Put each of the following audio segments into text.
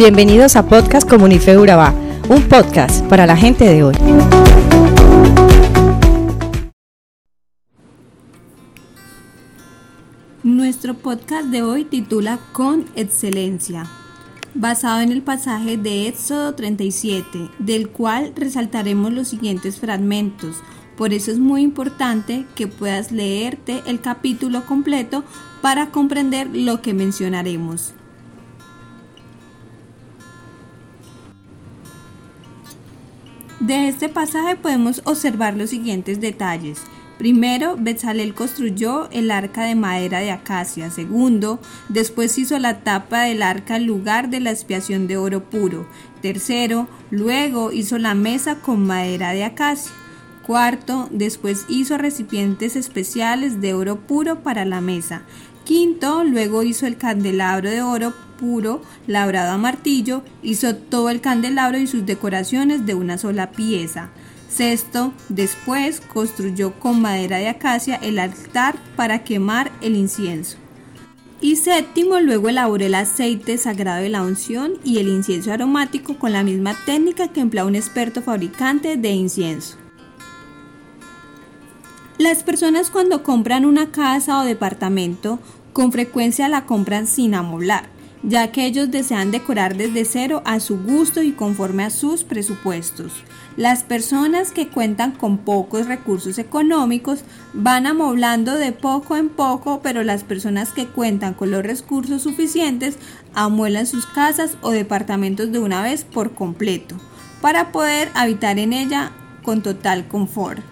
Bienvenidos a Podcast Comunife Urabá, un podcast para la gente de hoy. Nuestro podcast de hoy titula Con excelencia, basado en el pasaje de Éxodo 37, del cual resaltaremos los siguientes fragmentos. Por eso es muy importante que puedas leerte el capítulo completo para comprender lo que mencionaremos. De este pasaje podemos observar los siguientes detalles. Primero, Bezalel construyó el arca de madera de acacia. Segundo, después hizo la tapa del arca en lugar de la expiación de oro puro. Tercero, luego hizo la mesa con madera de acacia. Cuarto, después hizo recipientes especiales de oro puro para la mesa. Quinto, luego hizo el candelabro de oro puro, labrado a martillo, hizo todo el candelabro y sus decoraciones de una sola pieza. Sexto, después construyó con madera de acacia el altar para quemar el incienso. Y séptimo, luego elaboró el aceite sagrado de la unción y el incienso aromático con la misma técnica que emplea un experto fabricante de incienso. Las personas cuando compran una casa o departamento con frecuencia la compran sin amoblar, ya que ellos desean decorar desde cero a su gusto y conforme a sus presupuestos. Las personas que cuentan con pocos recursos económicos van amoblando de poco en poco, pero las personas que cuentan con los recursos suficientes amuelan sus casas o departamentos de una vez por completo, para poder habitar en ella con total confort.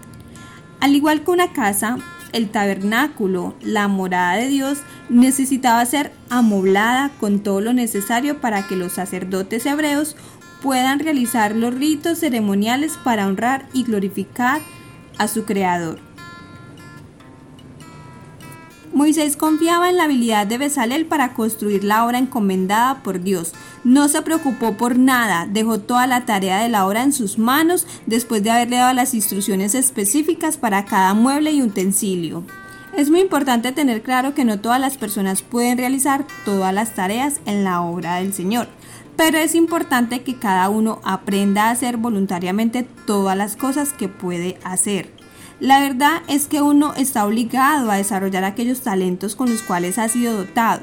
Al igual que una casa, el tabernáculo, la morada de Dios, necesitaba ser amoblada con todo lo necesario para que los sacerdotes hebreos puedan realizar los ritos ceremoniales para honrar y glorificar a su Creador. Moisés confiaba en la habilidad de Bezalel para construir la obra encomendada por Dios. No se preocupó por nada, dejó toda la tarea de la obra en sus manos después de haberle dado las instrucciones específicas para cada mueble y utensilio. Es muy importante tener claro que no todas las personas pueden realizar todas las tareas en la obra del Señor, pero es importante que cada uno aprenda a hacer voluntariamente todas las cosas que puede hacer. La verdad es que uno está obligado a desarrollar aquellos talentos con los cuales ha sido dotado.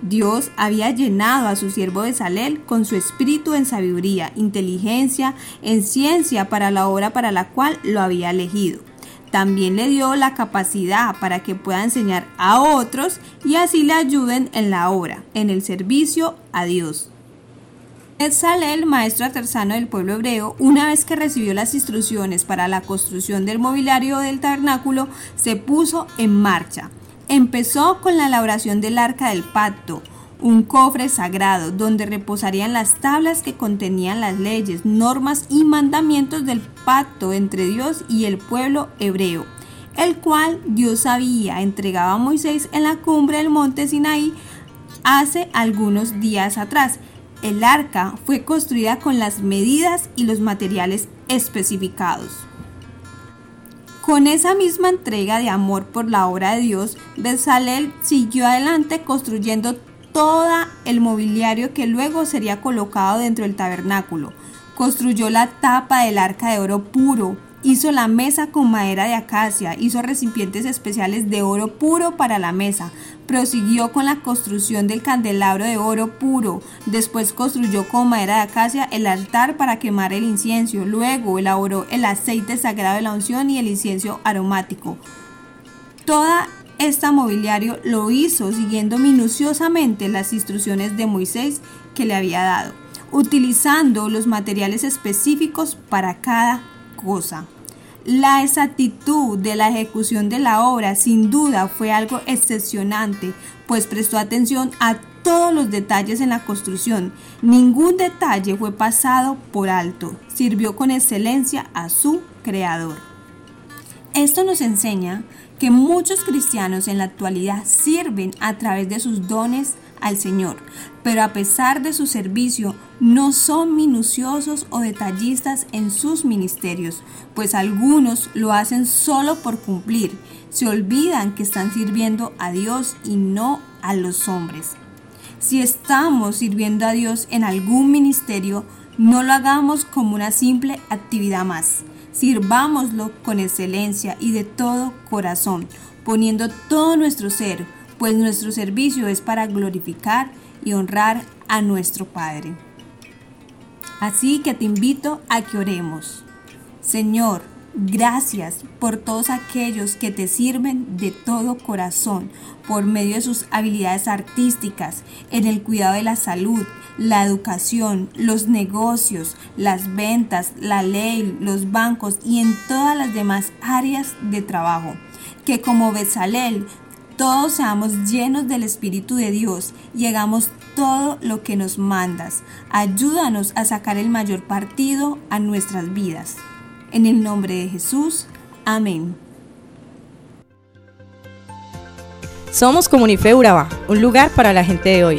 Dios había llenado a su siervo de Salel con su espíritu en sabiduría, inteligencia, en ciencia para la obra para la cual lo había elegido. También le dio la capacidad para que pueda enseñar a otros y así le ayuden en la obra, en el servicio a Dios. Salel, maestro artesano del pueblo hebreo, una vez que recibió las instrucciones para la construcción del mobiliario del tabernáculo, se puso en marcha. Empezó con la elaboración del arca del pacto, un cofre sagrado donde reposarían las tablas que contenían las leyes, normas y mandamientos del pacto entre Dios y el pueblo hebreo, el cual Dios había entregado a Moisés en la cumbre del monte Sinaí hace algunos días atrás el arca fue construida con las medidas y los materiales especificados. Con esa misma entrega de amor por la obra de Dios, Bezalel siguió adelante construyendo todo el mobiliario que luego sería colocado dentro del tabernáculo. Construyó la tapa del arca de oro puro, Hizo la mesa con madera de acacia, hizo recipientes especiales de oro puro para la mesa, prosiguió con la construcción del candelabro de oro puro, después construyó con madera de acacia el altar para quemar el incienso, luego elaboró el aceite sagrado de la unción y el incienso aromático. Toda esta mobiliario lo hizo siguiendo minuciosamente las instrucciones de Moisés que le había dado, utilizando los materiales específicos para cada cosa. La exactitud de la ejecución de la obra sin duda fue algo excepcionante, pues prestó atención a todos los detalles en la construcción. Ningún detalle fue pasado por alto. Sirvió con excelencia a su creador. Esto nos enseña que muchos cristianos en la actualidad sirven a través de sus dones al Señor, pero a pesar de su servicio no son minuciosos o detallistas en sus ministerios, pues algunos lo hacen solo por cumplir, se olvidan que están sirviendo a Dios y no a los hombres. Si estamos sirviendo a Dios en algún ministerio, no lo hagamos como una simple actividad más. Sirvámoslo con excelencia y de todo corazón, poniendo todo nuestro ser, pues nuestro servicio es para glorificar y honrar a nuestro Padre. Así que te invito a que oremos. Señor, Gracias por todos aquellos que te sirven de todo corazón por medio de sus habilidades artísticas, en el cuidado de la salud, la educación, los negocios, las ventas, la ley, los bancos y en todas las demás áreas de trabajo. Que como Besalel todos seamos llenos del Espíritu de Dios y hagamos todo lo que nos mandas. Ayúdanos a sacar el mayor partido a nuestras vidas. En el nombre de Jesús. Amén. Somos Comunife Urabá, un lugar para la gente de hoy.